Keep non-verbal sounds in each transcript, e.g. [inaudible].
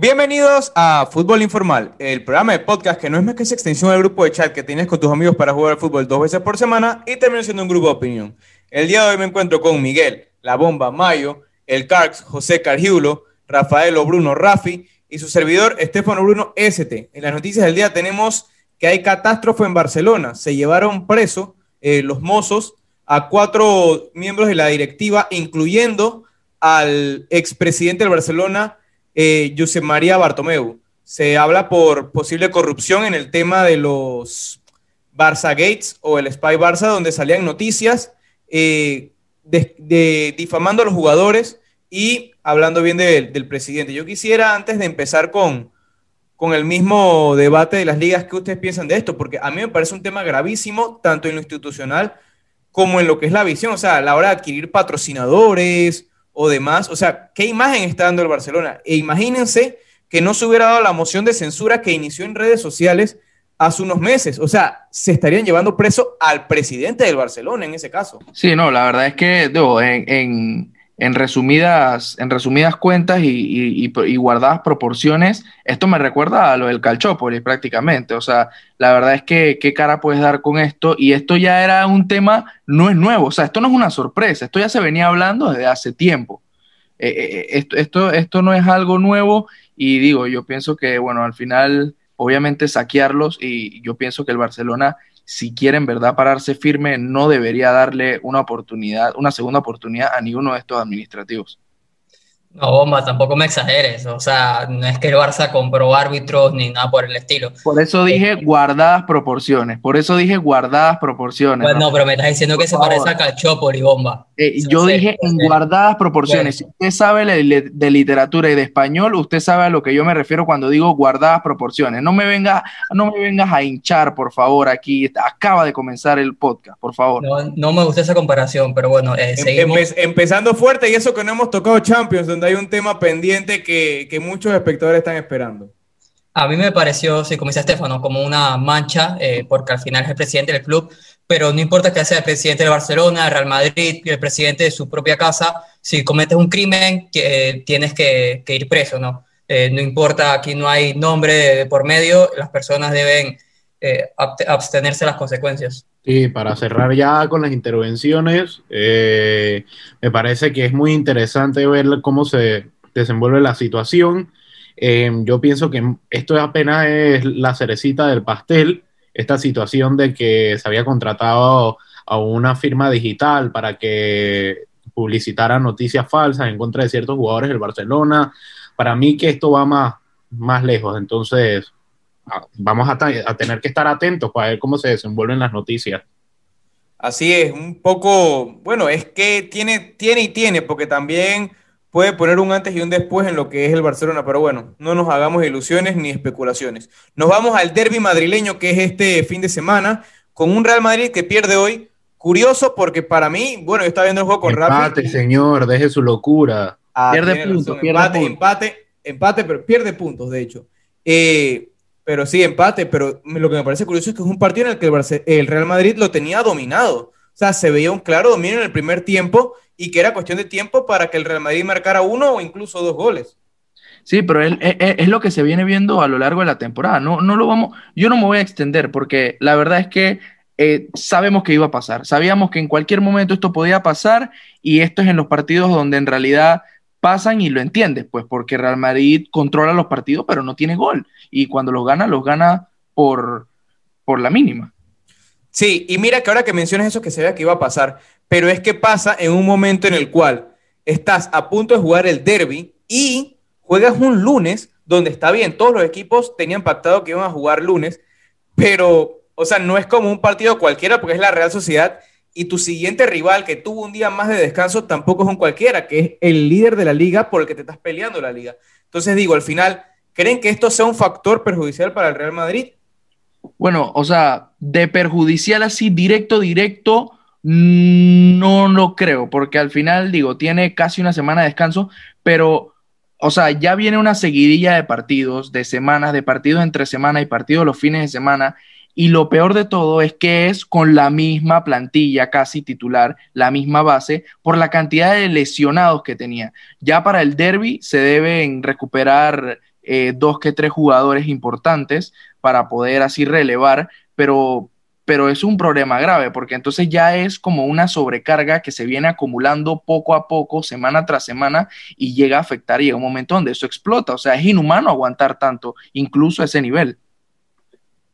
Bienvenidos a Fútbol Informal, el programa de podcast que no es más que esa extensión del grupo de chat que tienes con tus amigos para jugar al fútbol dos veces por semana y termina siendo un grupo de opinión. El día de hoy me encuentro con Miguel, La Bomba Mayo, el Carx José Cargiulo, Rafael Bruno Rafi y su servidor Estefano Bruno ST. En las noticias del día tenemos que hay catástrofe en Barcelona. Se llevaron preso eh, los mozos a cuatro miembros de la directiva, incluyendo al expresidente del Barcelona, eh, José María Bartomeu. Se habla por posible corrupción en el tema de los Barça Gates o el Spy Barça, donde salían noticias eh, de, difamando a los jugadores y hablando bien del presidente. Yo quisiera, antes de empezar con, con el mismo debate de las ligas, ¿qué ustedes piensan de esto? Porque a mí me parece un tema gravísimo, tanto en lo institucional como en lo que es la visión, o sea, a la hora de adquirir patrocinadores, o demás. O sea, ¿qué imagen está dando el Barcelona? E imagínense que no se hubiera dado la moción de censura que inició en redes sociales hace unos meses. O sea, se estarían llevando preso al presidente del Barcelona en ese caso. Sí, no, la verdad es que digo, en, en, resumidas, en resumidas cuentas y, y, guardadas proporciones, esto me recuerda a lo del Calchópolis prácticamente. O sea, la verdad es que qué cara puedes dar con esto. Y esto ya era un tema, no es nuevo. O sea, esto no es una sorpresa. Esto ya se venía hablando desde hace tiempo. Eh, eh, esto, esto, esto no es algo nuevo. Y digo, yo pienso que, bueno, al final obviamente saquearlos y yo pienso que el Barcelona, si quiere en verdad pararse firme, no debería darle una oportunidad, una segunda oportunidad a ninguno de estos administrativos. No, bomba, tampoco me exageres. O sea, no es que el Barça compró árbitros ni nada por el estilo. Por eso dije guardadas proporciones. Por eso dije guardadas proporciones. Bueno, ¿no? pero me estás diciendo que se parece a Cachopoli, bomba. Eh, yo dije en guardadas proporciones. Si usted sabe de literatura y de español, usted sabe a lo que yo me refiero cuando digo guardadas proporciones. No me vengas, no me vengas a hinchar, por favor, aquí. Acaba de comenzar el podcast, por favor. No, me gusta esa comparación, pero bueno, eh, em, seguimos. empezando fuerte y eso que no hemos tocado Champions, donde hay un tema pendiente que, muchos espectadores están esperando. A mí me pareció, sí, como dice Estefano, como una mancha, eh, porque al final es el presidente del club, pero no importa que sea el presidente de Barcelona, Real Madrid, el presidente de su propia casa, si cometes un crimen, eh, tienes que, ir preso, ¿no? Eh, no importa, aquí no hay nombre por medio, las personas deben abstenerse de las consecuencias. Sí, para cerrar ya con las intervenciones, eh, me parece que es muy interesante ver cómo se desenvuelve la situación. Eh, yo pienso que esto apenas es la cerecita del pastel, esta situación de que se había contratado a una firma digital para que publicitara noticias falsas en contra de ciertos jugadores del Barcelona. Para mí que esto va más, más lejos, entonces vamos a, tener que estar atentos para ver cómo se desenvuelven las noticias. Así es, un poco, bueno, es que tiene, tiene y tiene, porque también puede poner un antes y un después en lo que es el Barcelona, pero bueno, no nos hagamos ilusiones ni especulaciones. Nos vamos al derby madrileño que es este fin de semana, con un Real Madrid que pierde hoy. Curioso porque para mí, bueno, yo estaba viendo el juego con Empate, Empate, señor, deje su locura. Ah, pierde puntos, empate, empate, empate, pero pierde puntos, de hecho. Eh, pero sí, empate, pero lo que me parece curioso es que es un partido en el que el, Real Madrid lo tenía dominado. O sea, se veía un claro dominio en el primer tiempo y que era cuestión de tiempo para que el Real Madrid marcara uno o incluso dos goles. Sí, pero es, lo que se viene viendo a lo largo de la temporada. No, no lo vamos, yo no me voy a extender porque la verdad es que eh, sabemos que iba a pasar. Sabíamos que en cualquier momento esto podía pasar y esto es en los partidos donde en realidad pasan y lo entiendes, pues porque Real Madrid controla los partidos, pero no tiene gol. Y cuando los gana, los gana por, por la mínima. Sí, y mira que ahora que mencionas eso que se vea que iba a pasar, pero es que pasa en un momento en el cual estás a punto de jugar el derby y juegas un lunes donde está bien, todos los equipos tenían pactado que iban a jugar lunes, pero, o sea, no es como un partido cualquiera porque es la Real Sociedad y tu siguiente rival que tuvo un día más de descanso tampoco es un cualquiera, que es el líder de la liga por el que te estás peleando la liga. Entonces digo, al final, ¿creen que esto sea un factor perjudicial para el Real Madrid? Bueno, o sea, de perjudicial así, directo, directo, no lo creo, porque al final, digo, tiene casi una semana de descanso, pero, o sea, ya viene una seguidilla de partidos, de semanas, de partidos entre semana y partidos los fines de semana, y lo peor de todo es que es con la misma plantilla casi titular, la misma base, por la cantidad de lesionados que tenía. Ya para el derby se deben recuperar eh, dos que tres jugadores importantes para poder así relevar, pero, pero es un problema grave porque entonces ya es como una sobrecarga que se viene acumulando poco a poco, semana tras semana, y llega a afectar y llega un momento donde eso explota. O sea, es inhumano aguantar tanto, incluso a ese nivel.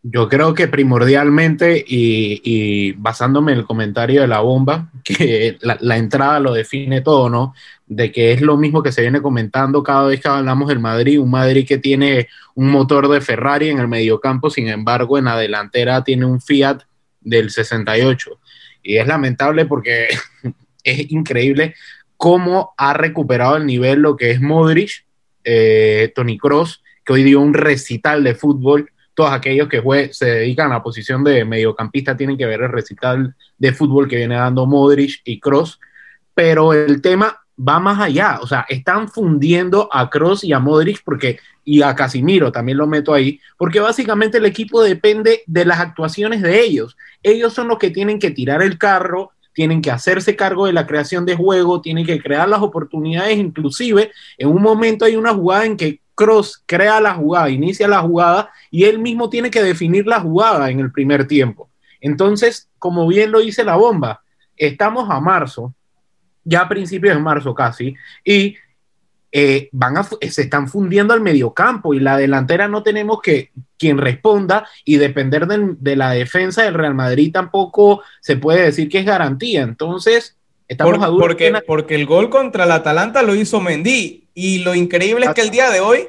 Yo creo que primordialmente, y, basándome en el comentario de la bomba, [laughs] que la, entrada lo define todo, ¿no? De que es lo mismo que se viene comentando cada vez que hablamos del Madrid, un Madrid que tiene un motor de Ferrari en el mediocampo, sin embargo, en la delantera tiene un Fiat del 68. Y es lamentable porque [laughs] es increíble cómo ha recuperado el nivel lo que es Modric, eh, Tony Cross, que hoy dio un recital de fútbol todos aquellos que se dedican a la posición de mediocampista tienen que ver el recital de fútbol que viene dando Modric y Cross, pero el tema va más allá, o sea, están fundiendo a Cross y a Modric porque y a Casimiro también lo meto ahí, porque básicamente el equipo depende de las actuaciones de ellos. Ellos son los que tienen que tirar el carro, tienen que hacerse cargo de la creación de juego, tienen que crear las oportunidades, inclusive en un momento hay una jugada en que Cross crea la jugada, inicia la jugada y él mismo tiene que definir la jugada en el primer tiempo. Entonces, como bien lo dice la bomba, estamos a marzo, ya a principios de marzo casi, y eh, van a, se están fundiendo al mediocampo y la delantera no tenemos que quien responda y depender de, la defensa del Real Madrid tampoco se puede decir que es garantía. Entonces, estamos a porque, porque el gol contra el Atalanta lo hizo Mendy y lo increíble es que el día de hoy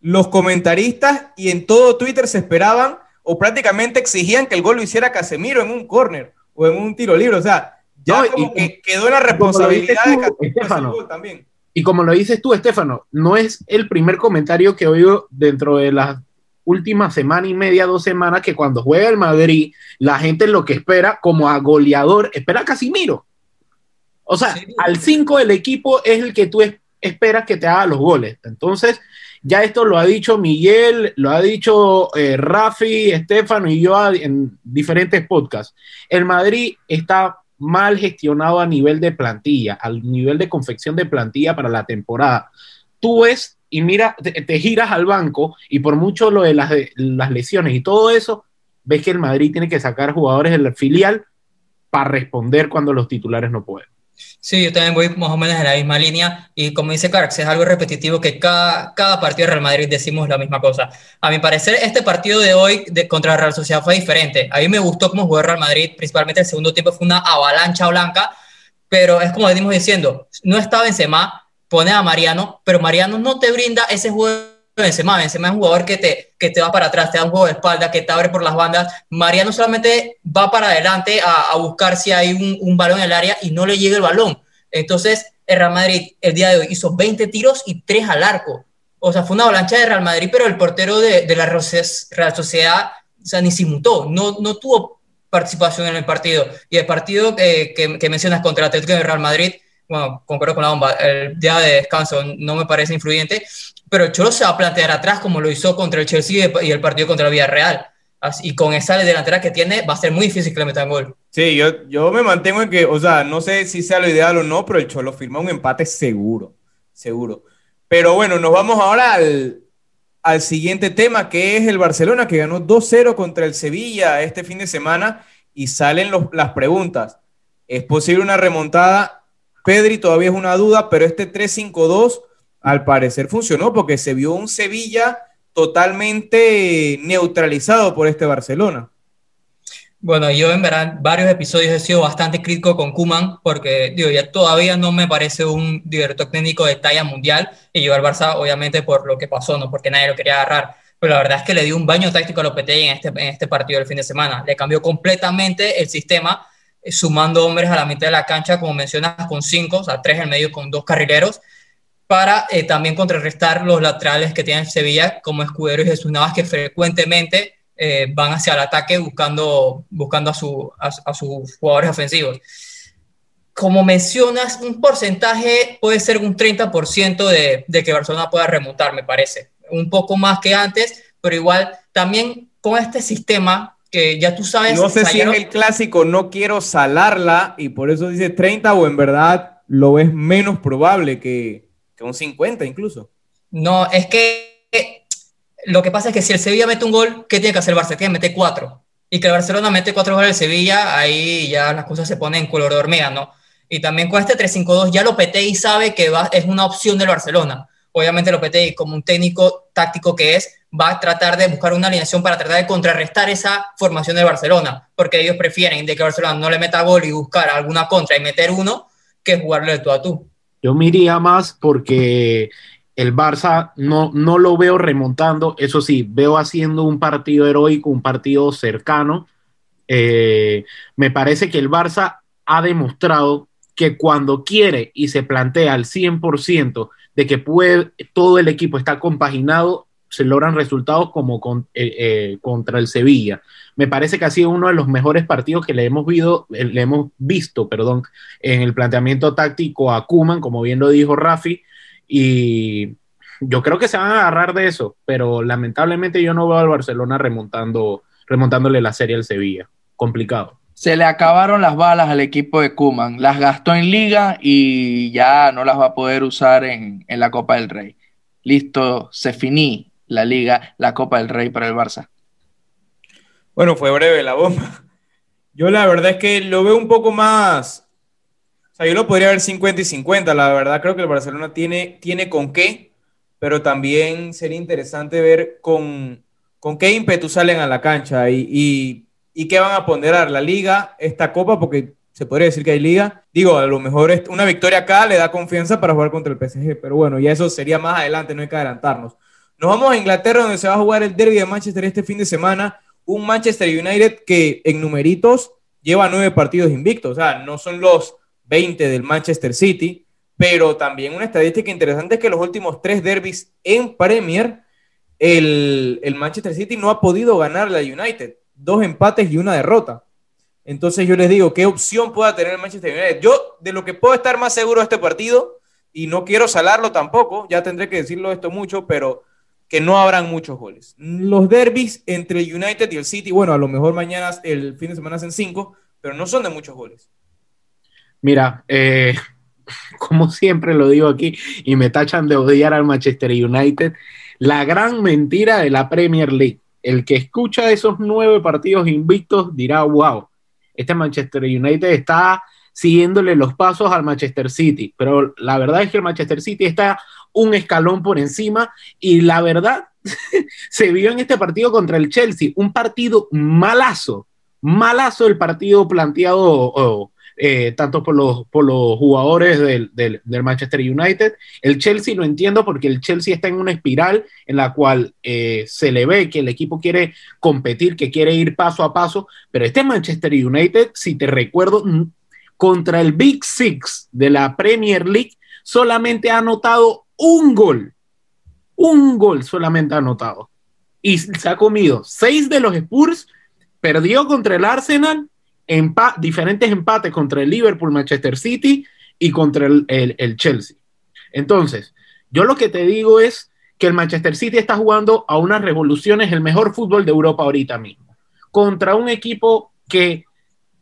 los comentaristas y en todo Twitter se esperaban o prácticamente exigían que el gol lo hiciera Casemiro en un córner o en un tiro libre. O sea, ya como que quedó la responsabilidad de Casemiro también. Y como lo dices tú, Estefano, no es el primer comentario que oigo dentro de las últimas semana y media, dos semanas, que cuando juega el Madrid, la gente lo que espera como a goleador, espera a Casimiro. O sea, al 5 del equipo es el que tú esperas que te haga los goles. Entonces, ya esto lo ha dicho Miguel, lo ha dicho eh, Rafi, Estefano y yo en diferentes podcasts. El Madrid está mal gestionado a nivel de plantilla, al nivel de confección de plantilla para la temporada. Tú ves y mira, te, giras al banco y por mucho lo de las, de las lesiones y todo eso, ves que el Madrid tiene que sacar jugadores del filial para responder cuando los titulares no pueden. Sí, yo también voy más o menos en la misma línea y como dice Carx, es algo repetitivo que cada, cada partido de Real Madrid decimos la misma cosa. A mi parecer, este partido de hoy de, contra Real Sociedad fue diferente. A mí me gustó cómo jugó Real Madrid, principalmente el segundo tiempo fue una avalancha blanca, pero es como venimos diciendo, no estaba Benzema, pone a Mariano, pero Mariano no te brinda ese juego Benzema. Benzema es un jugador que te, que te va para atrás, te da un juego de espalda, que te abre por las bandas. Mariano solamente va para adelante a, buscar si hay un, balón en el área y no le llega el balón. Entonces, el Real Madrid el día de hoy hizo 20 tiros y 3 al arco. O sea, fue una avalancha de Real Madrid, pero el portero de, de la Real Sociedad o ni se mutó, no, no tuvo participación en el partido. Y el partido que, que mencionas contra el Atlético de Real Madrid, bueno, concuerdo con la bomba, el día de descanso no me parece influyente, pero Cholo se va a plantear atrás como lo hizo contra el Chelsea y el partido contra el Villarreal. Y con esa delantera que tiene, va a ser muy difícil que le metan gol. Sí, yo, yo me mantengo en que, o sea, no sé si sea lo ideal o no, pero el Cholo firma un empate seguro, seguro. Pero bueno, nos vamos ahora al, al siguiente tema, que es el Barcelona, que ganó 2-0 contra el Sevilla este fin de semana, y salen los, las preguntas. ¿Es posible una remontada? Pedri todavía es una duda, pero este 3-5-2 al parecer funcionó porque se vio un Sevilla totalmente neutralizado por este Barcelona. Bueno, yo en verdad varios episodios he sido bastante crítico con Kuman porque digo, ya todavía no me parece un director técnico de talla mundial y llevar al Barça obviamente por lo que pasó, no porque nadie lo quería agarrar. Pero la verdad es que le dio un baño táctico a Lopetegui en este, en este partido del fin de semana. Le cambió completamente el sistema, sumando hombres a la mitad de la cancha, como mencionas, con cinco, o sea, tres en medio con dos carrileros para eh, también contrarrestar los laterales que tiene Sevilla, como Escudero y Jesús Navas, que frecuentemente eh, van hacia el ataque buscando, buscando a, su, a, sus jugadores ofensivos. Como mencionas, un porcentaje puede ser un 30% de, de que Barcelona pueda remontar, me parece. Un poco más que antes, pero igual también con este sistema que ya tú sabes. No sé si es el clásico, no quiero salarla y por eso dice 30 o en verdad lo ves menos probable que, que un 50 incluso. No, es que lo que pasa es que si el Sevilla mete un gol, ¿qué tiene que hacer el Barça? Tiene que meter cuatro. Y que el Barcelona mete cuatro goles al Sevilla, ahí ya las cosas se ponen en color de hormiga, ¿no? Y también con este 3-5-2 ya Lopetegui sabe que va, es una opción del Barcelona. Obviamente Lopetegui, como un técnico táctico que es, va a tratar de buscar una alineación para tratar de contrarrestar esa formación del Barcelona, porque ellos prefieren de que Barcelona no le meta gol y buscar alguna contra y meter uno, que jugarle de tú a tú. Yo me iría más porque el Barça no, no lo veo remontando, eso sí, veo haciendo un partido heroico, un partido cercano. Eh, me parece que el Barça ha demostrado que cuando quiere y se plantea al 100% de que puede, todo el equipo está compaginado, se logran resultados como con, eh, eh, contra el Sevilla. Me parece que ha sido uno de los mejores partidos que le hemos, visto, le hemos visto perdón, en el planteamiento táctico a Kuman, como bien lo dijo Rafi, y yo creo que se van a agarrar de eso, pero lamentablemente yo no veo al Barcelona remontando, remontándole la serie al Sevilla. Complicado. Se le acabaron las balas al equipo de Kuman, las gastó en liga y ya no las va a poder usar en, en la Copa del Rey. Listo, se finí la liga, la Copa del Rey para el Barça. Bueno, fue breve la bomba. [laughs] Yo la verdad es que lo veo un poco más. O sea, yo lo podría ver 50 y 50. La verdad creo que el Barcelona tiene, tiene con qué, pero también sería interesante ver con, con qué ímpetu salen a la cancha y, y, y qué van a ponderar la liga, esta copa, porque se podría decir que hay liga. Digo, a lo mejor una victoria acá le da confianza para jugar contra el PSG, pero bueno, ya eso sería más adelante, no hay que adelantarnos. Nos vamos a Inglaterra, donde se va a jugar el derby de Manchester este fin de semana. Un Manchester United que en numeritos lleva nueve partidos invictos. O sea, no son los 20 del Manchester City, pero también una estadística interesante es que los últimos tres derbis en Premier, el, el Manchester City no ha podido ganar la United. Dos empates y una derrota. Entonces yo les digo, ¿qué opción pueda tener el Manchester United? Yo, de lo que puedo estar más seguro de este partido, y no quiero salarlo tampoco, ya tendré que decirlo esto mucho, pero que no habrán muchos goles. Los derbis entre el United y el City, bueno, a lo mejor mañana el fin de semana hacen cinco, pero no son de muchos goles. Mira, eh, [laughs] como siempre lo digo aquí y me tachan de odiar al Manchester United, la gran mentira de la Premier League. El que escucha esos nueve partidos invictos dirá, wow, este Manchester United está siguiéndole los pasos al Manchester City, pero la verdad es que el Manchester City está un escalón por encima y la verdad [laughs] se vio en este partido contra el Chelsea, un partido malazo, malazo el partido planteado eh, tanto por los, por los jugadores del, del, del, Manchester United. El Chelsea lo entiendo porque el Chelsea está en una espiral en la cual eh, se le ve que el equipo quiere competir, que quiere ir paso a paso, pero este Manchester United, si te recuerdo, contra el Big Six de la Premier League, solamente ha anotado un gol. Un gol solamente ha anotado. Y se ha comido seis de los Spurs, perdió contra el Arsenal, diferentes empates contra el Liverpool, Manchester City y contra el, el, el, Chelsea. Entonces, yo lo que te digo es que el Manchester City está jugando a unas revoluciones, el mejor fútbol de Europa ahorita mismo, contra un equipo que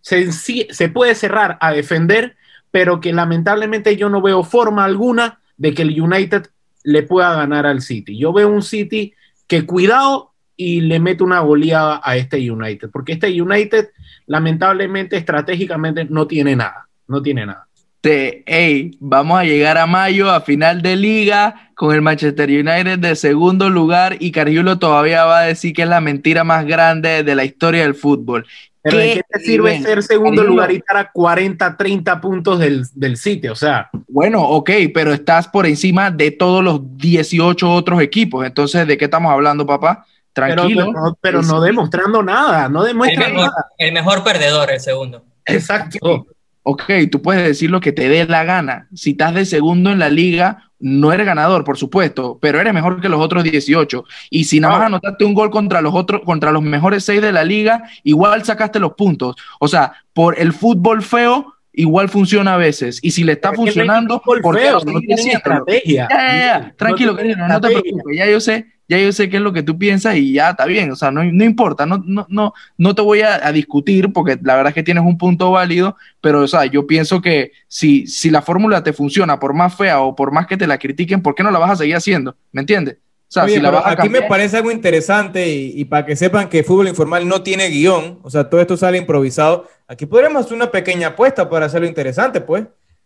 se, se puede cerrar a defender, pero que lamentablemente yo no veo forma alguna de que el United le pueda ganar al City. Yo veo un City que cuidado y le mete una goleada a este United, porque este United lamentablemente estratégicamente no tiene nada, no tiene nada. Hey, vamos a llegar a mayo, a final de liga, con el Manchester United de segundo lugar y Cariulo todavía va a decir que es la mentira más grande de la historia del fútbol. Pero ¿de qué te sirve ser segundo lugar y estar a 40, 30 puntos del, del City? O sea. Bueno, ok, pero estás por encima de todos los 18 otros equipos. Entonces, ¿de qué estamos hablando, papá? Tranquilo. Pero, no, pero no demostrando nada, no demuestra el mejor, nada. El mejor perdedor, el segundo. Exacto. Ok, tú puedes decir lo que te dé la gana. Si estás de segundo en la liga, no eres ganador, por supuesto, pero eres mejor que los otros 18. Y si nada más anotaste un gol contra los otros, contra los mejores seis de la liga, igual sacaste los puntos. O sea, por el fútbol feo, igual funciona a veces. Y si le está funcionando, ¿por qué feo, no no haciéndolo? estrategia. Ya, ya, ya. Tranquilo, No no te preocupes. Ya yo sé, ya yo sé qué es lo que tú piensas y ya está bien. O sea, no, no importa, no, no, no, no te voy a, a discutir porque la verdad es que tienes un punto válido, pero o sea, yo pienso que si, si la fórmula te funciona, por más fea o por más que te la critiquen, ¿por qué no la vas a seguir haciendo? ¿Me entiendes? O sea, si la aquí me parece algo interesante y, para que sepan que fútbol informal no tiene guion, o sea, todo esto sale improvisado. Aquí podremos hacer una pequeña apuesta para hacerlo interesante, pues.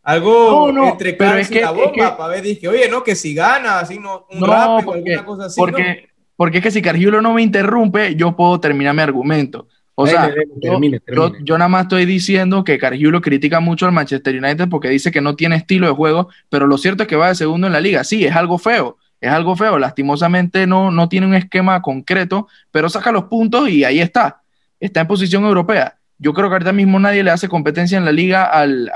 Algo entre pero y la bomba para ver, dije, oye, no, que si gana, así no, un rápido, porque, alguna cosa así. Porque, porque es que si Cargiulo no me interrumpe, yo puedo terminar mi argumento. O sea, yo, nada más estoy diciendo que Cargiulo critica mucho al Manchester United porque dice que no tiene estilo de juego, pero lo cierto es que va de segundo en la liga. Sí, es algo feo, es algo feo. Lastimosamente no, no tiene un esquema concreto, pero saca los puntos y ahí está. Está en posición europea. Yo creo que ahorita mismo nadie le hace competencia en la liga al,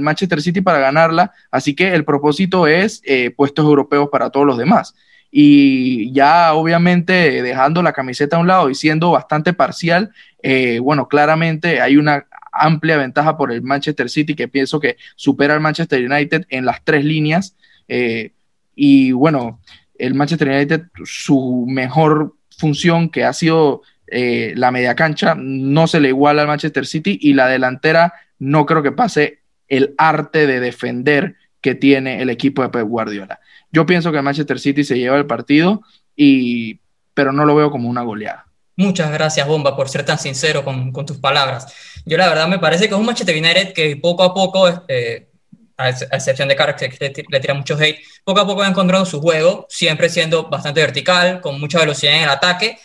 Manchester City para ganarla, así que el propósito es eh, puestos europeos para todos los demás y ya obviamente dejando la camiseta a un lado y siendo bastante parcial, eh, bueno, claramente hay una amplia ventaja por el Manchester City que pienso que supera al Manchester United en las tres líneas. Eh, y bueno, el Manchester United, su mejor función que ha sido eh, la media cancha, no se le iguala al Manchester City y la delantera no creo que pase el arte de defender que tiene el equipo de Pep Guardiola. Yo pienso que el Manchester City se lleva el partido, y, pero no lo veo como una goleada. Muchas gracias, Bomba, por ser tan sincero con, tus palabras. Yo la verdad me parece que es un Manchester United que poco a poco, este, a excepción de Carlos, que le, tira mucho hate, poco a poco ha encontrado su juego, siempre siendo bastante vertical, con mucha velocidad en el ataque,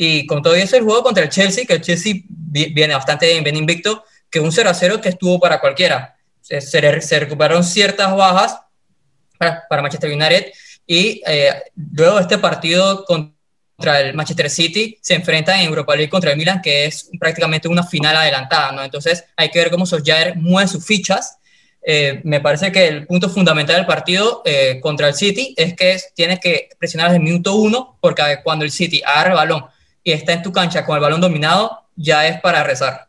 y con todo eso el juego contra el Chelsea, que el Chelsea viene bastante bien, invicto, que un 0 a 0 que estuvo para cualquiera. Se, se recuperaron ciertas bajas, para, Manchester United. Y eh, luego de este partido contra el Manchester City, se enfrenta en Europa League contra el Milan, que es prácticamente una final adelantada, ¿no? Entonces hay que ver cómo Solskjaer mueve sus fichas. Eh, me parece que el punto fundamental del partido eh, contra el City es que tienes que presionar desde el minuto uno, porque cuando el City agarra el balón está en tu cancha con el balón dominado, ya es para rezar.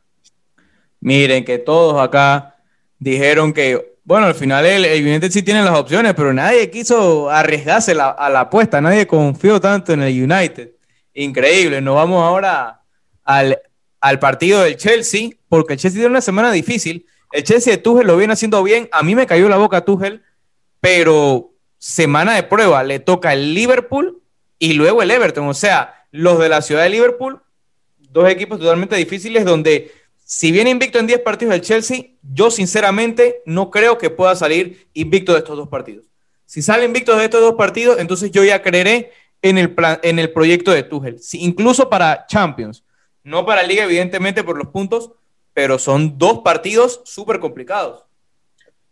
Miren que todos acá dijeron que bueno, al final el, United sí tiene las opciones, pero nadie quiso arriesgarse a la apuesta, nadie confió tanto en el United. Increíble, nos vamos ahora al, partido del Chelsea, porque el Chelsea tiene una semana difícil. El Chelsea de Tuchel lo viene haciendo bien, a mí me cayó la boca Tuchel, pero semana de prueba, le toca el Liverpool y luego el Everton, o sea, los de la ciudad de Liverpool, dos equipos totalmente difíciles donde si viene invicto en 10 partidos del Chelsea, yo sinceramente no creo que pueda salir invicto de estos dos partidos. Si sale invicto de estos dos partidos, entonces yo ya creeré en el, plan, en el proyecto de Tuchel, incluso para Champions, no para Liga evidentemente por los puntos, pero son dos partidos súper complicados.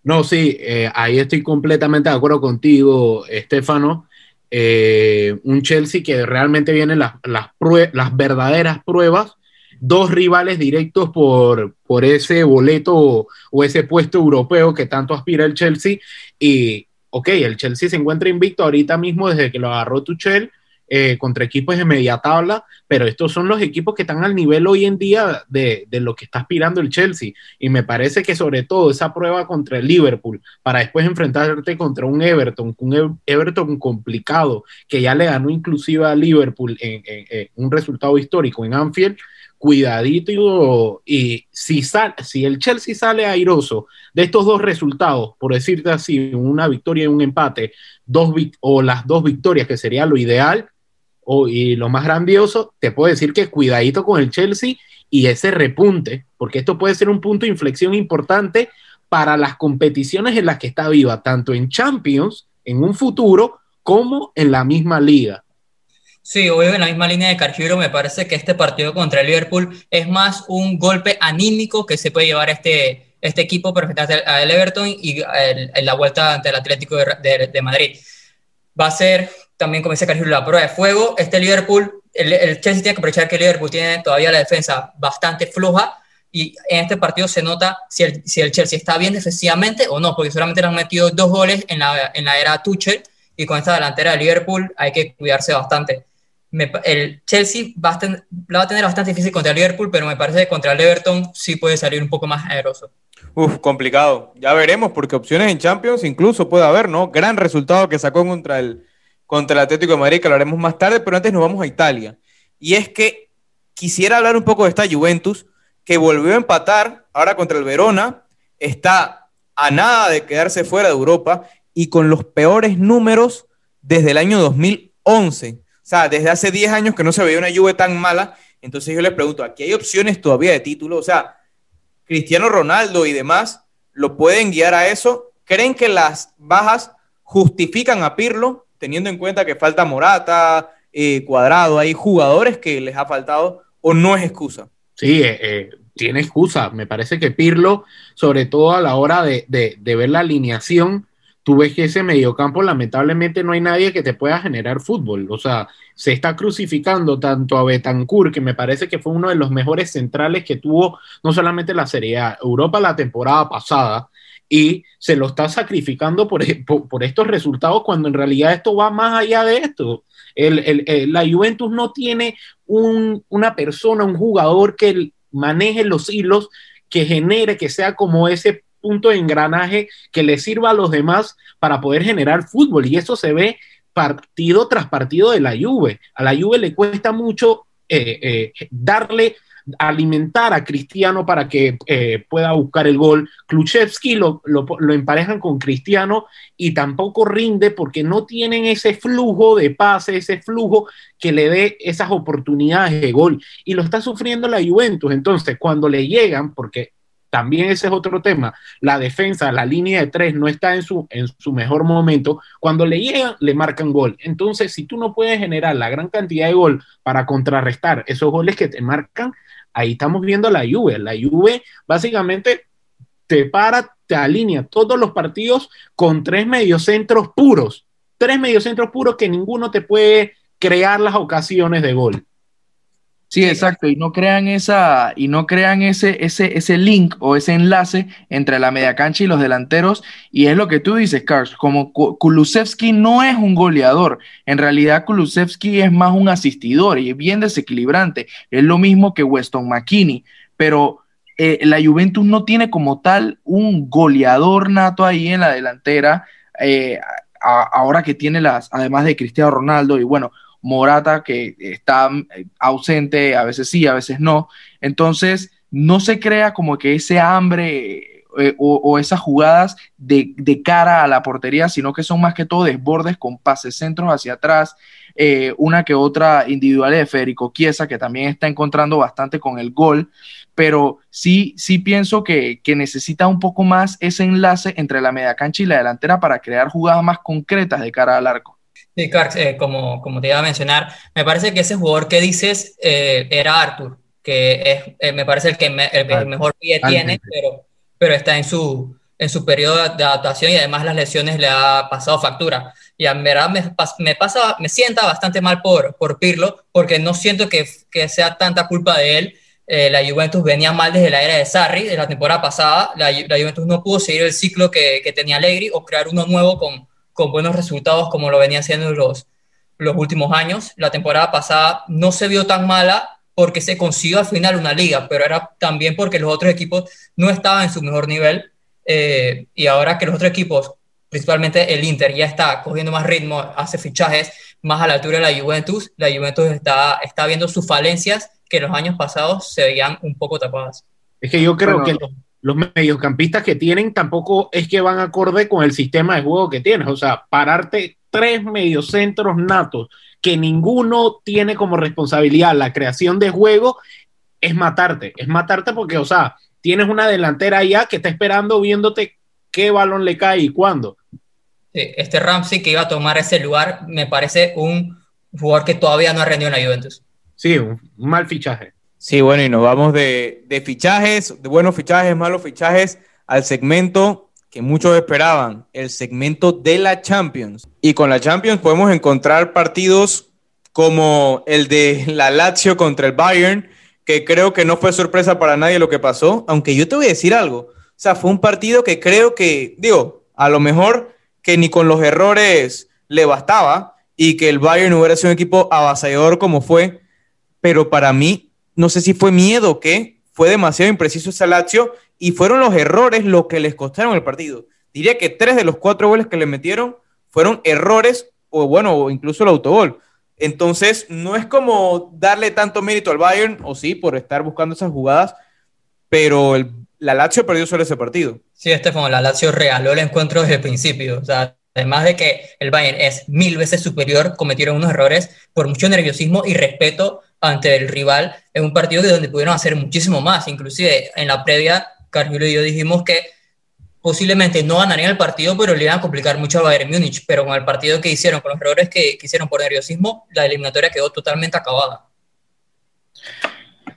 No, sí, eh, ahí estoy completamente de acuerdo contigo, Estefano. Eh, un Chelsea que realmente vienen las, las, las verdaderas pruebas dos rivales directos por, por ese boleto o, ese puesto europeo que tanto aspira el Chelsea. Y, ok, el Chelsea se encuentra invicto ahorita mismo desde que lo agarró Tuchel. Eh, contra equipos de media tabla, pero estos son los equipos que están al nivel hoy en día de, de, lo que está aspirando el Chelsea. Y me parece que sobre todo esa prueba contra el Liverpool, para después enfrentarte contra un Everton, un Everton complicado, que ya le ganó inclusive a Liverpool en un resultado histórico en Anfield, cuidadito y, si, si el Chelsea sale airoso de estos dos resultados, por decirte así, una victoria y un empate, dos o las dos victorias, que sería lo ideal y lo más grandioso, te puedo decir que cuidadito con el Chelsea y ese repunte, porque esto puede ser un punto de inflexión importante para las competiciones en las que está viva, tanto en Champions, en un futuro, como en la misma liga. Sí, obvio, en la misma línea de Cargiro, me parece que este partido contra el Liverpool es más un golpe anímico que se puede llevar este, este equipo perfectamente al Everton y en la vuelta ante el Atlético de, Madrid. Va a ser también, como dice Cargiro, la prueba de fuego. Este Liverpool, el, el, Chelsea tiene que aprovechar que el Liverpool tiene todavía la defensa bastante floja y en este partido se nota si el, si el Chelsea está bien defensivamente o no, porque solamente le han metido dos goles en la, en la era Tuchel y con esta delantera de Liverpool hay que cuidarse bastante el Chelsea va a, va a tener bastante difícil contra el Liverpool, pero me parece que contra el Everton sí puede salir un poco más aeroso. Uf, complicado. Ya veremos, porque opciones en Champions incluso puede haber, ¿no? Gran resultado que sacó contra el, contra el Atlético de Madrid, que lo haremos más tarde, pero antes nos vamos a Italia. Y es que quisiera hablar un poco de esta Juventus, que volvió a empatar ahora contra el Verona, está a nada de quedarse fuera de Europa y con los peores números desde el año 2000 11. O sea, desde hace 10 años que no se veía una Juve tan mala. Entonces yo les pregunto, ¿aquí hay opciones todavía de título? O sea, Cristiano Ronaldo y demás lo pueden guiar a eso. ¿Creen que las bajas justifican a Pirlo, teniendo en cuenta que falta Morata, eh, Cuadrado, hay jugadores que les ha faltado o no es excusa? Sí, eh, eh, tiene excusa. Me parece que Pirlo, sobre todo a la hora de, de, ver la alineación, tú ves que ese mediocampo lamentablemente no hay nadie que te pueda generar fútbol. O sea, se está crucificando tanto a Betancourt, que me parece que fue uno de los mejores centrales que tuvo no solamente la Serie A, Europa la temporada pasada, y se lo está sacrificando por, por, estos resultados cuando en realidad esto va más allá de esto. El, el, la Juventus no tiene un, una persona, un jugador que maneje los hilos, que genere, que sea como ese punto de engranaje que le sirva a los demás para poder generar fútbol. Y eso se ve partido tras partido de la Juve. A la Juve le cuesta mucho eh, eh, darle alimentar a Cristiano para que eh, pueda buscar el gol. Kluchevsky lo, lo, emparejan con Cristiano y tampoco rinde porque no tienen ese flujo de pase, ese flujo que le dé esas oportunidades de gol. Y lo está sufriendo la Juventus. Entonces, cuando le llegan, porque también ese es otro tema. La defensa, la línea de tres no está en su, en su mejor momento. Cuando le llegan, le marcan gol. Entonces, si tú no puedes generar la gran cantidad de gol para contrarrestar esos goles que te marcan, ahí estamos viendo la Juve. La Juve básicamente te para, te alinea todos los partidos con tres mediocentros puros. Tres mediocentros puros que ninguno te puede crear las ocasiones de gol. Sí, exacto, y no crean esa, y no crean ese, ese, ese link o ese enlace entre la media cancha y los delanteros, y es lo que tú dices, Carlos, como Kulusevski no es un goleador, en realidad Kulusevski es más un asistidor y es bien desequilibrante, es lo mismo que Weston McKinney, pero eh, la Juventus no tiene como tal un goleador nato ahí en la delantera, eh, ahora que tiene las, además de Cristiano Ronaldo, y bueno, Morata que está eh, ausente, a veces sí, a veces no. Entonces, no se crea como que ese hambre eh, o, esas jugadas de, cara a la portería, sino que son más que todo desbordes con pases centros hacia atrás, eh, una que otra individual de Federico Chiesa, que también está encontrando bastante con el gol, pero sí, sí pienso que, que necesita un poco más ese enlace entre la media cancha y la delantera para crear jugadas más concretas de cara al arco. Sí, Clark, eh, como, como te iba a mencionar, me parece que ese jugador que dices eh, era Arthur, que es, eh, me parece el que el, mejor pie tiene, pero, pero está en su, en su periodo de adaptación y además las lesiones le ha pasado factura. Y en verdad me, me, pasa, me sienta bastante mal por, por Pirlo, porque no siento que, que sea tanta culpa de él. la Juventus venía mal desde la era de Sarri, de la temporada pasada. La, la Juventus no pudo seguir el ciclo que, que tenía Allegri o crear uno nuevo con, con buenos resultados como lo venía haciendo los, los últimos años. La temporada pasada no se vio tan mala porque se consiguió al final una liga, pero era también porque los otros equipos no estaban en su mejor nivel. Eh, y ahora que los otros equipos, principalmente el Inter, ya está cogiendo más ritmo, hace fichajes más a la altura de la Juventus, la Juventus está, está viendo sus falencias que los años pasados se veían un poco tapadas. Es que yo creo que los mediocampistas que tienen tampoco es que van acorde con el sistema de juego que tienes. O sea, pararte tres mediocentros natos que ninguno tiene como responsabilidad la creación de juego es matarte. Es matarte porque, o sea, tienes una delantera ya que está esperando viéndote qué balón le cae y cuándo. Este Ramsey que iba a tomar ese lugar me parece un jugador que todavía no ha rendido en la Juventus. Sí, un mal fichaje. Sí, bueno, y nos vamos de, fichajes, de buenos fichajes, malos fichajes, al segmento que muchos esperaban, el segmento de la Champions. Y con la Champions podemos encontrar partidos como el de la Lazio contra el Bayern, que creo que no fue sorpresa para nadie lo que pasó, aunque yo te voy a decir algo. O sea, fue un partido que creo que, digo, a lo mejor que ni con los errores le bastaba y que el Bayern hubiera sido un equipo avasallador como fue, pero para mí no sé si fue miedo o qué, fue demasiado impreciso ese Lazio y fueron los errores los que les costaron el partido. Diría que tres de los cuatro goles que le metieron fueron errores o bueno, incluso el autogol. Entonces, no es como darle tanto mérito al Bayern, o sí, por estar buscando esas jugadas, pero el, la Lazio perdió solo ese partido. Sí, Estefano, la Lazio regaló el encuentro desde el principio. O sea, además de que el Bayern es mil veces superior, cometieron unos errores por mucho nerviosismo y respeto ante el rival en un partido que donde pudieron hacer muchísimo más. Inclusive en la previa, Carlos y yo dijimos que posiblemente no ganarían el partido, pero le iban a complicar mucho al Bayern Múnich. Pero con el partido que hicieron, con los errores que, que hicieron por nerviosismo, la eliminatoria quedó totalmente acabada.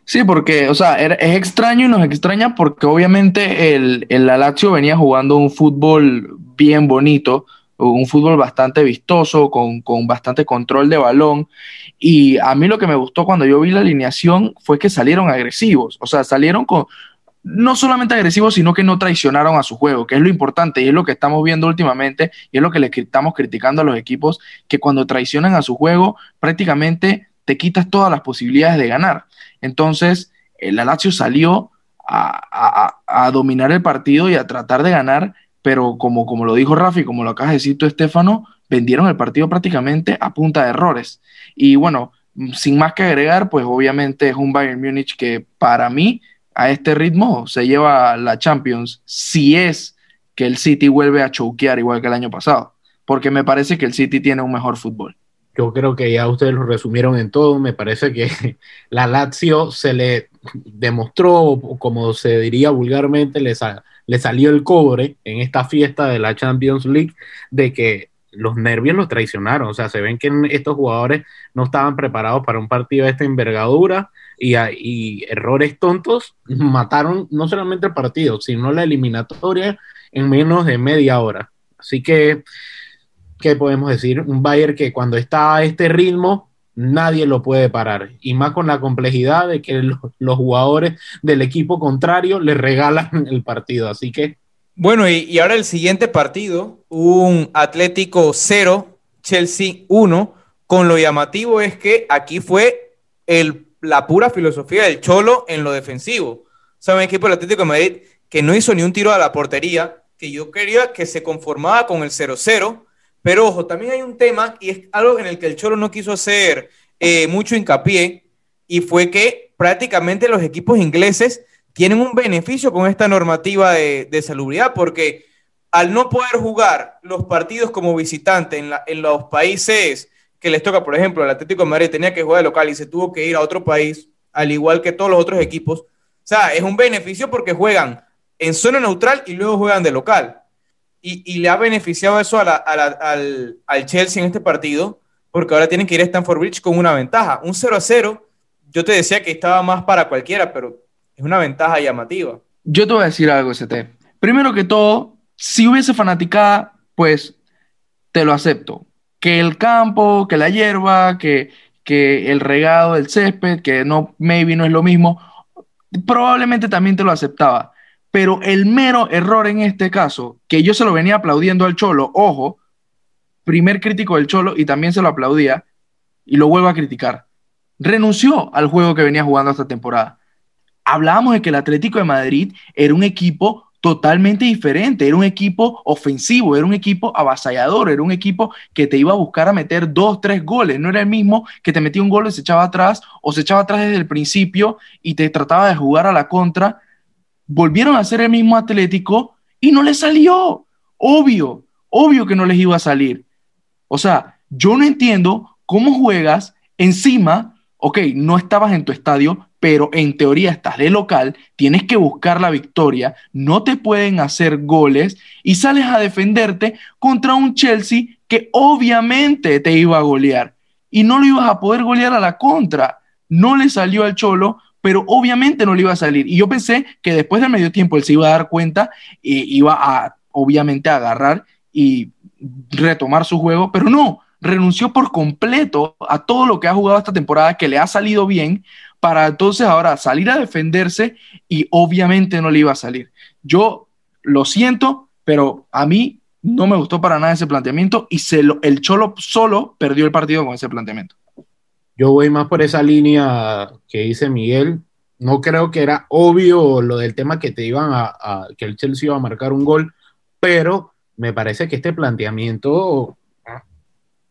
Sí, porque, o sea, es extraño y nos extraña porque obviamente el, el Lazio venía jugando un fútbol bien bonito, un fútbol bastante vistoso, con, con, bastante control de balón. Y a mí lo que me gustó cuando yo vi la alineación fue que salieron agresivos, o sea, salieron con, no solamente agresivos, sino que no traicionaron a su juego, que es lo importante y es lo que estamos viendo últimamente y es lo que le estamos criticando a los equipos, que cuando traicionan a su juego prácticamente te quitas todas las posibilidades de ganar. Entonces, el Lazio salió a, a, dominar el partido y a tratar de ganar, pero como, como lo dijo Rafi, como lo acabas de decir tú, Estefano, vendieron el partido prácticamente a punta de errores. Y bueno, sin más que agregar, pues obviamente es un Bayern Múnich que para mí a este ritmo se lleva la Champions si es que el City vuelve a choquear igual que el año pasado, porque me parece que el City tiene un mejor fútbol. Yo creo que ya ustedes lo resumieron en todo. Me parece que [laughs] la Lazio se le demostró, como se diría vulgarmente, le, le salió el cobre en esta fiesta de la Champions League de que los nervios los traicionaron. O sea, se ven que estos jugadores no estaban preparados para un partido de esta envergadura y, errores tontos mataron no solamente el partido, sino la eliminatoria en menos de media hora. Así que, ¿qué podemos decir? Un Bayern que cuando está a este ritmo, nadie lo puede parar. Y más con la complejidad de que los, jugadores del equipo contrario le regalan [laughs] el partido. Así que. Bueno, y, ahora el siguiente partido, un Atlético 0, Chelsea 1. Con lo llamativo es que aquí fue el la pura filosofía del Cholo en lo defensivo. O sea, un equipo del Atlético de Madrid que no hizo ni un tiro a la portería, que yo quería que se conformaba con el 0-0, pero ojo, también hay un tema y es algo en el que el Cholo no quiso hacer eh, mucho hincapié y fue que prácticamente los equipos ingleses tienen un beneficio con esta normativa de, salubridad porque al no poder jugar los partidos como visitante en, la, en los países que les toca, por ejemplo, el Atlético de Madrid tenía que jugar de local y se tuvo que ir a otro país, al igual que todos los otros equipos. O sea, es un beneficio porque juegan en zona neutral y luego juegan de local. Y, le ha beneficiado eso al, Chelsea en este partido, porque ahora tienen que ir a Stanford Bridge con una ventaja. Un 0 a 0, yo te decía que estaba más para cualquiera, pero es una ventaja llamativa. Yo te voy a decir algo, ST. Primero que todo, si hubiese fanaticada, pues te lo acepto que el campo, que la hierba, que, que el regado del césped, que no, maybe no es lo mismo, probablemente también te lo aceptaba. Pero el mero error en este caso, que yo se lo venía aplaudiendo al Cholo, ojo, primer crítico del Cholo y también se lo aplaudía, y lo vuelvo a criticar, renunció al juego que venía jugando esta temporada. Hablábamos de que el Atlético de Madrid era un equipo totalmente diferente. Era un equipo ofensivo, era un equipo avasallador, era un equipo que te iba a buscar a meter dos, tres goles. No era el mismo que te metía un gol y se echaba atrás o se echaba atrás desde el principio y te trataba de jugar a la contra. Volvieron a ser el mismo Atlético y no les salió. Obvio, obvio que no les iba a salir. O sea, yo no entiendo cómo juegas encima, ok, no estabas en tu estadio, pero en teoría estás de local, tienes que buscar la victoria, no te pueden hacer goles y sales a defenderte contra un Chelsea que obviamente te iba a golear y no lo ibas a poder golear a la contra. No le salió al Cholo, pero obviamente no le iba a salir. Y yo pensé que después del medio tiempo él se iba a dar cuenta y iba a obviamente a agarrar y retomar su juego, pero no, renunció por completo a todo lo que ha jugado esta temporada, que le ha salido bien, para entonces ahora salir a defenderse y obviamente no le iba a salir. Yo lo siento, pero a mí no me gustó para nada ese planteamiento y se el Cholo solo perdió el partido con ese planteamiento. Yo voy más por esa línea que dice Miguel. No creo que era obvio lo del tema que te iban a, que el Chelsea iba a marcar un gol, pero me parece que este planteamiento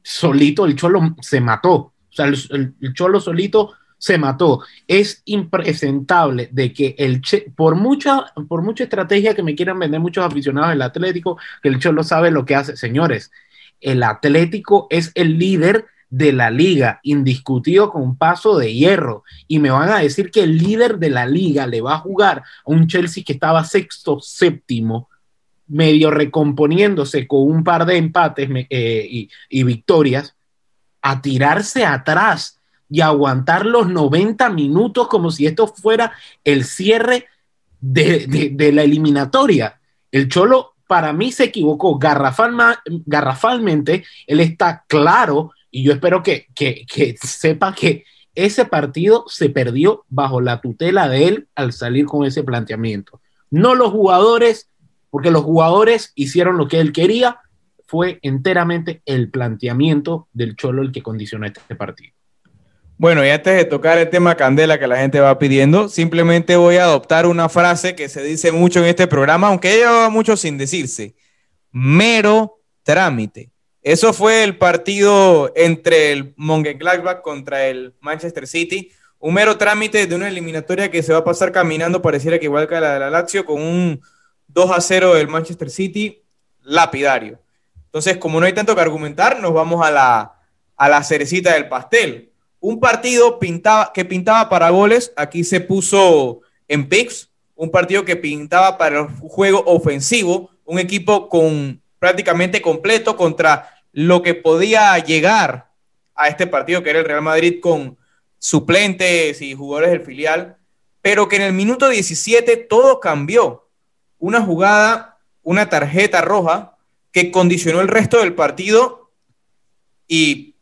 solito el Cholo se mató. O sea, el Cholo solito se mató. Es impresentable de que el por mucha, por mucha estrategia que me quieran vender muchos aficionados del Atlético, que el Cholo sabe lo que hace. Señores, el Atlético es el líder de la liga, indiscutido con paso de hierro. Y me van a decir que el líder de la liga le va a jugar a un Chelsea que estaba sexto, séptimo, medio recomponiéndose con un par de empates eh, y, victorias, a tirarse atrás y aguantar los 90 minutos como si esto fuera el cierre de, la eliminatoria. El Cholo para mí se equivocó garrafal, garrafalmente, él está claro y yo espero que, que, que, sepa que ese partido se perdió bajo la tutela de él al salir con ese planteamiento. No los jugadores, porque los jugadores hicieron lo que él quería, fue enteramente el planteamiento del Cholo el que condicionó este partido. Bueno, y antes de tocar el tema candela que la gente va pidiendo, simplemente voy a adoptar una frase que se dice mucho en este programa, aunque lleva mucho sin decirse. Mero trámite. Eso fue el partido entre el Mönchengladbach contra el Manchester City. Un mero trámite de una eliminatoria que se va a pasar caminando, pareciera que igual que la de la Lazio, con un 2 a 0 del Manchester City, lapidario. Entonces, como no hay tanto que argumentar, nos vamos a la, a la cerecita del pastel un partido pintaba, que pintaba para goles, aquí se puso en picks, un partido que pintaba para el juego ofensivo, un equipo con prácticamente completo contra lo que podía llegar a este partido, que era el Real Madrid con suplentes y jugadores del filial, pero que en el minuto 17 todo cambió. Una jugada, una tarjeta roja que condicionó el resto del partido y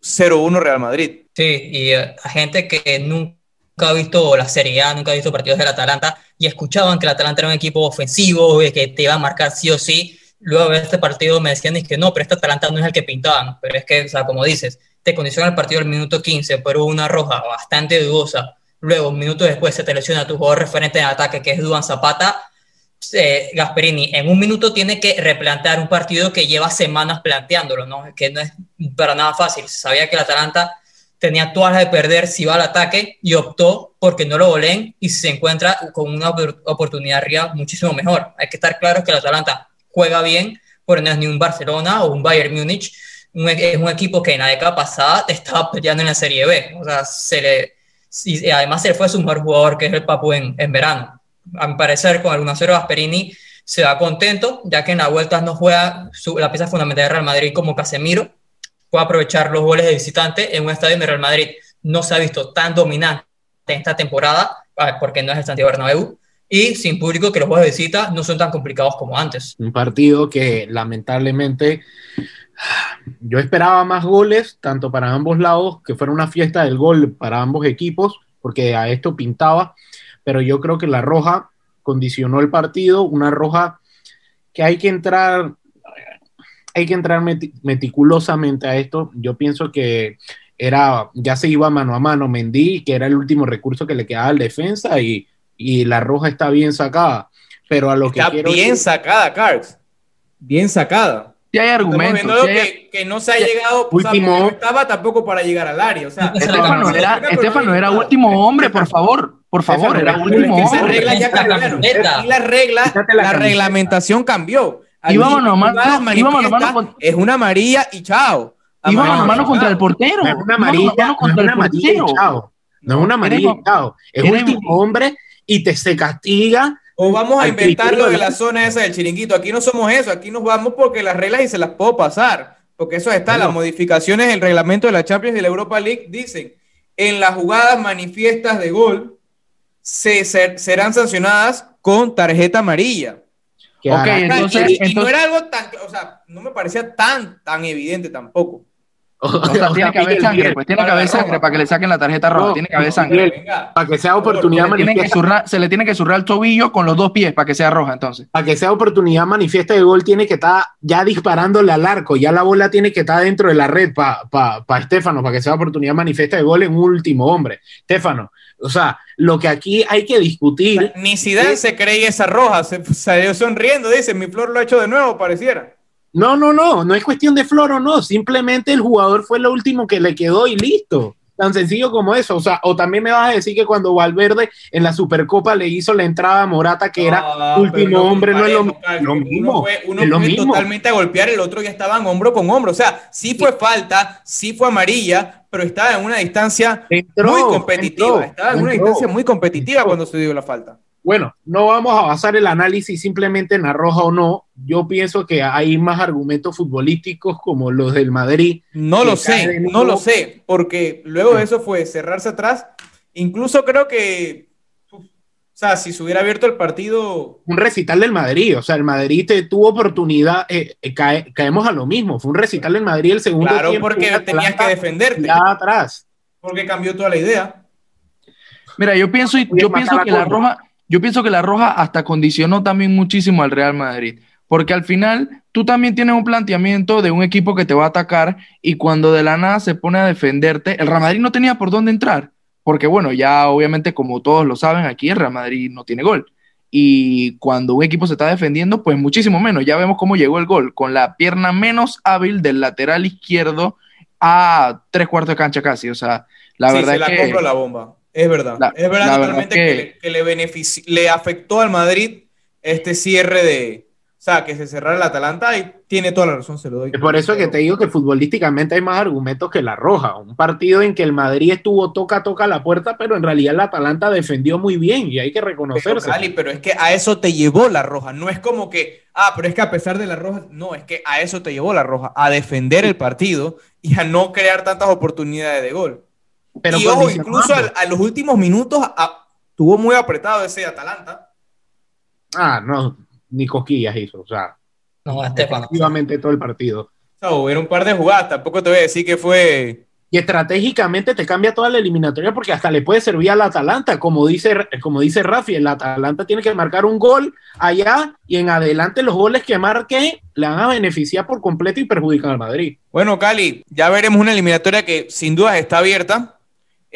0-1 Real Madrid. Sí, y eh, a gente que nunca ha visto la Serie A, nunca ha visto partidos del Atalanta y escuchaban que el Atalanta era un equipo ofensivo, que te iba a marcar sí o sí. Luego de este partido me decían que no, pero este Atalanta no es el que pintaban. Pero es que, o sea, como dices, te condiciona el partido al minuto 15, pero una roja bastante dudosa. Luego, un minuto después, se te lesiona tu jugador referente en ataque, que es Duan Zapata. Eh, Gasperini en un minuto tiene que replantear un partido que lleva semanas planteándolo, ¿no? que no es para nada fácil. Sabía que el Atalanta tenía todas las de perder si va al ataque y optó porque no lo volen y se encuentra con una oportunidad arriba muchísimo mejor. Hay que estar claro que el Atalanta juega bien, pero no es ni un Barcelona o un Bayern Múnich, e-, es un equipo que en la década pasada estaba peleando en la Serie B. O sea, se le, y además se le fue su mejor jugador, que es el Papu en, en verano. A mi parecer, con alguna cero Gasperini se va contento, ya que en la vuelta no juega su, la pieza fundamental de Real Madrid como Casemiro, puede aprovechar los goles de visitante en un estadio de Real Madrid. No se ha visto tan dominante en esta temporada, porque no es el Santiago Bernabéu, y sin público que los juegos de visita no son tan complicados como antes. Un partido que lamentablemente yo esperaba más goles, tanto para ambos lados, que fuera una fiesta del gol para ambos equipos, porque a esto pintaba, pero yo creo que la roja condicionó el partido, una roja que hay que entrar hay que entrar meticulosamente a esto. Yo pienso que era, ya se iba mano a mano Mendy, que era el último recurso que le quedaba al defensa y, y la roja está bien sacada. Pero a lo está que bien sacada, Carlos. Bien sacada. Sí hay argumentos. Que, que, no se ha llegado, último... o sea, no estaba tampoco para llegar al área. O sea, Estefano era, Estefano era último hombre, por favor. Por favor, era último hombre. Esa regla ya cambiaron. La regla, la reglamentación cambió. Íbamos nomás, íbamos nomás con... Es una amarilla y chao. Íbamos nomás no, contra el portero. No es una amarilla, contra no es una amarilla y chao. No es una amarilla y chao. Es último hombre y te se castiga. O vamos a inventar lo de la zona esa del chiringuito. Aquí no somos eso. Aquí nos vamos porque las reglas y se las puedo pasar. Porque eso está. Las modificaciones del reglamento de la Champions y la Europa League dicen en las jugadas manifiestas de gol se, ser, serán sancionadas con tarjeta amarilla. Ok, entonces, y, y entonces, no era algo tan, o sea, no me parecía tan, tan evidente tampoco. O sea, tiene que haber sangre, pues tiene que haber sangre para que le saquen la tarjeta roja, no, tiene que haber sangre. Para que sea oportunidad se le, tiene que zurrar, se le tiene que zurrar el tobillo con los dos pies para que sea roja, entonces. Para que sea oportunidad manifiesta de gol, tiene que estar ya disparándole al arco, ya la bola tiene que estar dentro de la red para pa, pa Estefano, para que sea oportunidad manifiesta de gol en último hombre. Estefano, o sea, lo que aquí hay que discutir. Ni Zidane es... se creía esa roja, se salió sonriendo, dice, mi flor lo ha hecho de nuevo, pareciera. No, no, no, no es cuestión de flor o no, simplemente el jugador fue lo último que le quedó y listo. Tan sencillo como eso. O sea, o también me vas a decir que cuando Valverde en la Supercopa le hizo la entrada a Morata, que era Ah, último hombre, no es lo, lo mismo. Uno fue, uno lo fue mismo. totalmente a golpear, el otro ya estaban hombro con hombro. O sea, sí fue falta, sí fue amarilla, pero estaba en una distancia Entró, muy competitiva. entró, estaba en una distancia muy competitiva cuando se dio la falta. Bueno, no vamos a basar el análisis simplemente en la roja o no. Yo pienso que hay más argumentos futbolísticos como los del Madrid. No lo sé, no lo sé, porque luego de eso fue cerrarse atrás. Incluso creo que, o sea, si se hubiera abierto el partido, Un recital del Madrid, o sea, el Madrid te tuvo oportunidad, eh, eh, cae- caemos a lo mismo. Fue un recital del Madrid el segundo claro, tiempo, porque tenías que defenderte, ya atrás. porque cambió toda la idea. Mira, yo pienso, yo pienso que la roja, yo pienso que la roja hasta condicionó también muchísimo al Real Madrid. Porque al final tú también tienes un planteamiento de un equipo que te va a atacar y cuando de la nada se pone a defenderte, el Real Madrid no tenía por dónde entrar. Porque bueno, ya obviamente como todos lo saben, aquí el Real Madrid no tiene gol. Y cuando un equipo se está defendiendo, pues muchísimo menos. Ya vemos cómo llegó el gol, con la pierna menos hábil del lateral izquierdo a tres cuartos de cancha casi. O sea, la sí, verdad se es la que... compro la bomba. Es verdad. La- es verdad totalmente verdad que, que- le, que le benefici- le afectó al Madrid este cierre de. O sea, que se cerrara el Atalanta y tiene toda la razón, se lo doy. Es por eso que te digo que futbolísticamente hay más argumentos que la roja. Un partido en que el Madrid estuvo toca toca la puerta, pero en realidad el Atalanta defendió muy bien y hay que Pero, reconocerse. Cali, pero es que a eso te llevó la roja. No es como que, ah, pero es que a pesar de la roja, no, es que a eso te llevó la roja, a defender el partido y a no crear tantas oportunidades de gol. Pero y ojo, condicionando. incluso a, a los últimos minutos a- tuvo muy apretado ese Atalanta. Ah, no, ni cosquillas hizo. O sea, No, efectivamente todo el partido. O sea, hubo un par de jugadas, tampoco te voy a decir que fue. Y estratégicamente te cambia toda la eliminatoria porque hasta le puede servir al Atalanta, como dice, como dice Rafi, el Atalanta tiene que marcar un gol allá y en adelante los goles que marque le van a beneficiar por completo y perjudican al Madrid. Bueno, Cali, ya veremos una eliminatoria que sin duda está abierta.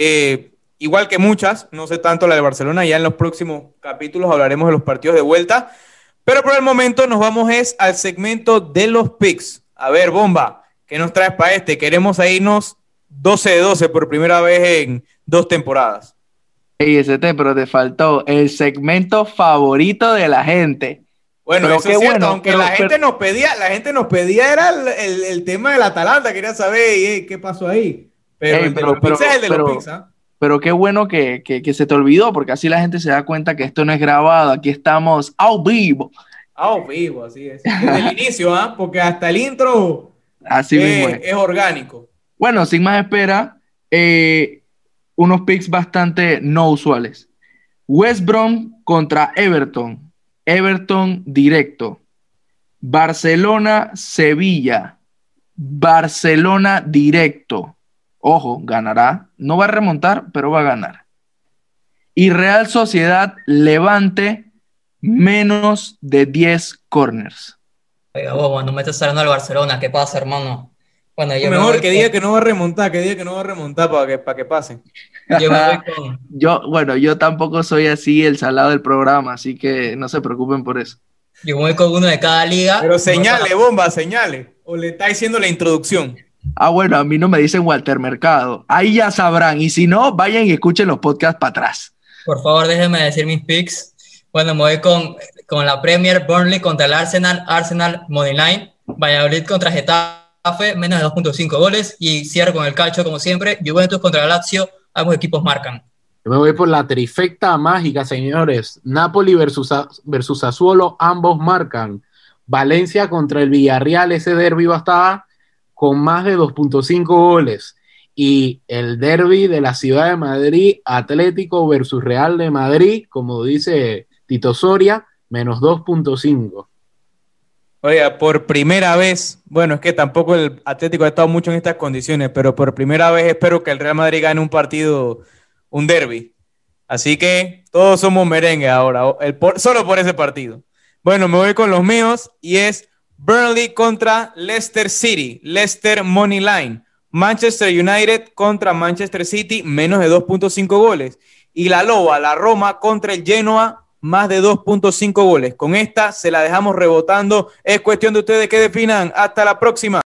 Eh, igual que muchas, no sé tanto la de Barcelona, ya en los próximos capítulos hablaremos de los partidos de vuelta. Pero por el momento nos vamos es al segmento de los picks. A ver, Bomba, ¿qué nos traes para este? Queremos irnos 12 de 12 por primera vez en dos temporadas. Ey, ST, pero te faltó el segmento favorito de la gente. Bueno, Pero eso qué es cierto, bueno, aunque pero- la gente pero- nos pedía, la gente nos pedía era el, el- el tema del Atalanta, quería saber eh, qué pasó ahí. Pero Ey, pero- pero- es el de pero- los picks. Pero qué bueno que, que- que se te olvidó, porque así la gente se da cuenta que esto no es grabado, aquí estamos a vivo. Ah, vivo, así es. Desde el [laughs] inicio, ¿ah? Porque hasta el intro Así mismo es, es. es orgánico. Bueno, sin más espera, eh, unos picks bastante no usuales. West Brom contra Everton. Everton directo. Barcelona, Sevilla. Barcelona directo. Ojo, ganará. No va a remontar, pero va a ganar. Y Real Sociedad, Levante, menos de 10 corners. Oiga, bobo, no me estás hablando del Barcelona. ¿Qué pasa, hermano? Bueno, yo me Mejor que con- diga que no va a remontar, que diga que no va a remontar para que, para que pase. Yo me voy con, [laughs] Yo, bueno, yo tampoco soy así el salado del programa, así que no se preocupen por eso. yo voy con uno de cada liga. Pero señale, bomba, señale. O le está diciendo la introducción. Ah, bueno, a mí no me dicen Walter Mercado. Ahí ya sabrán. Y si no, vayan y escuchen los podcasts para atrás. Por favor, déjenme decir mis picks. Bueno, me voy con, con la Premier, Burnley contra el Arsenal, Arsenal Moneyline, Valladolid contra Getafe, menos de 2.5 goles, y cierro con el calcio como siempre, Juventus contra Lazio, ambos equipos marcan. Yo me voy por la trifecta mágica, señores. Napoli versus, versus Sassuolo, ambos marcan. Valencia contra el Villarreal, ese derby va a estar con más de 2.5 goles. Y el derby de la ciudad de Madrid, Atlético versus Real de Madrid, como dice Tito Soria, menos 2.5. Oiga, por primera vez, bueno, es que tampoco el Atlético ha estado mucho en estas condiciones, pero por primera vez espero que el Real Madrid gane un partido, un derby. Así que todos somos merengue ahora, solo por ese partido. Bueno, me voy con los míos y es Burnley contra Leicester City, Leicester Money Line, Manchester United contra Manchester City, menos de 2.5 goles. Y la Loba, la Roma contra el Genoa, más de 2.5 goles. Con esta se la dejamos rebotando. Es cuestión de ustedes que definan. Hasta la próxima.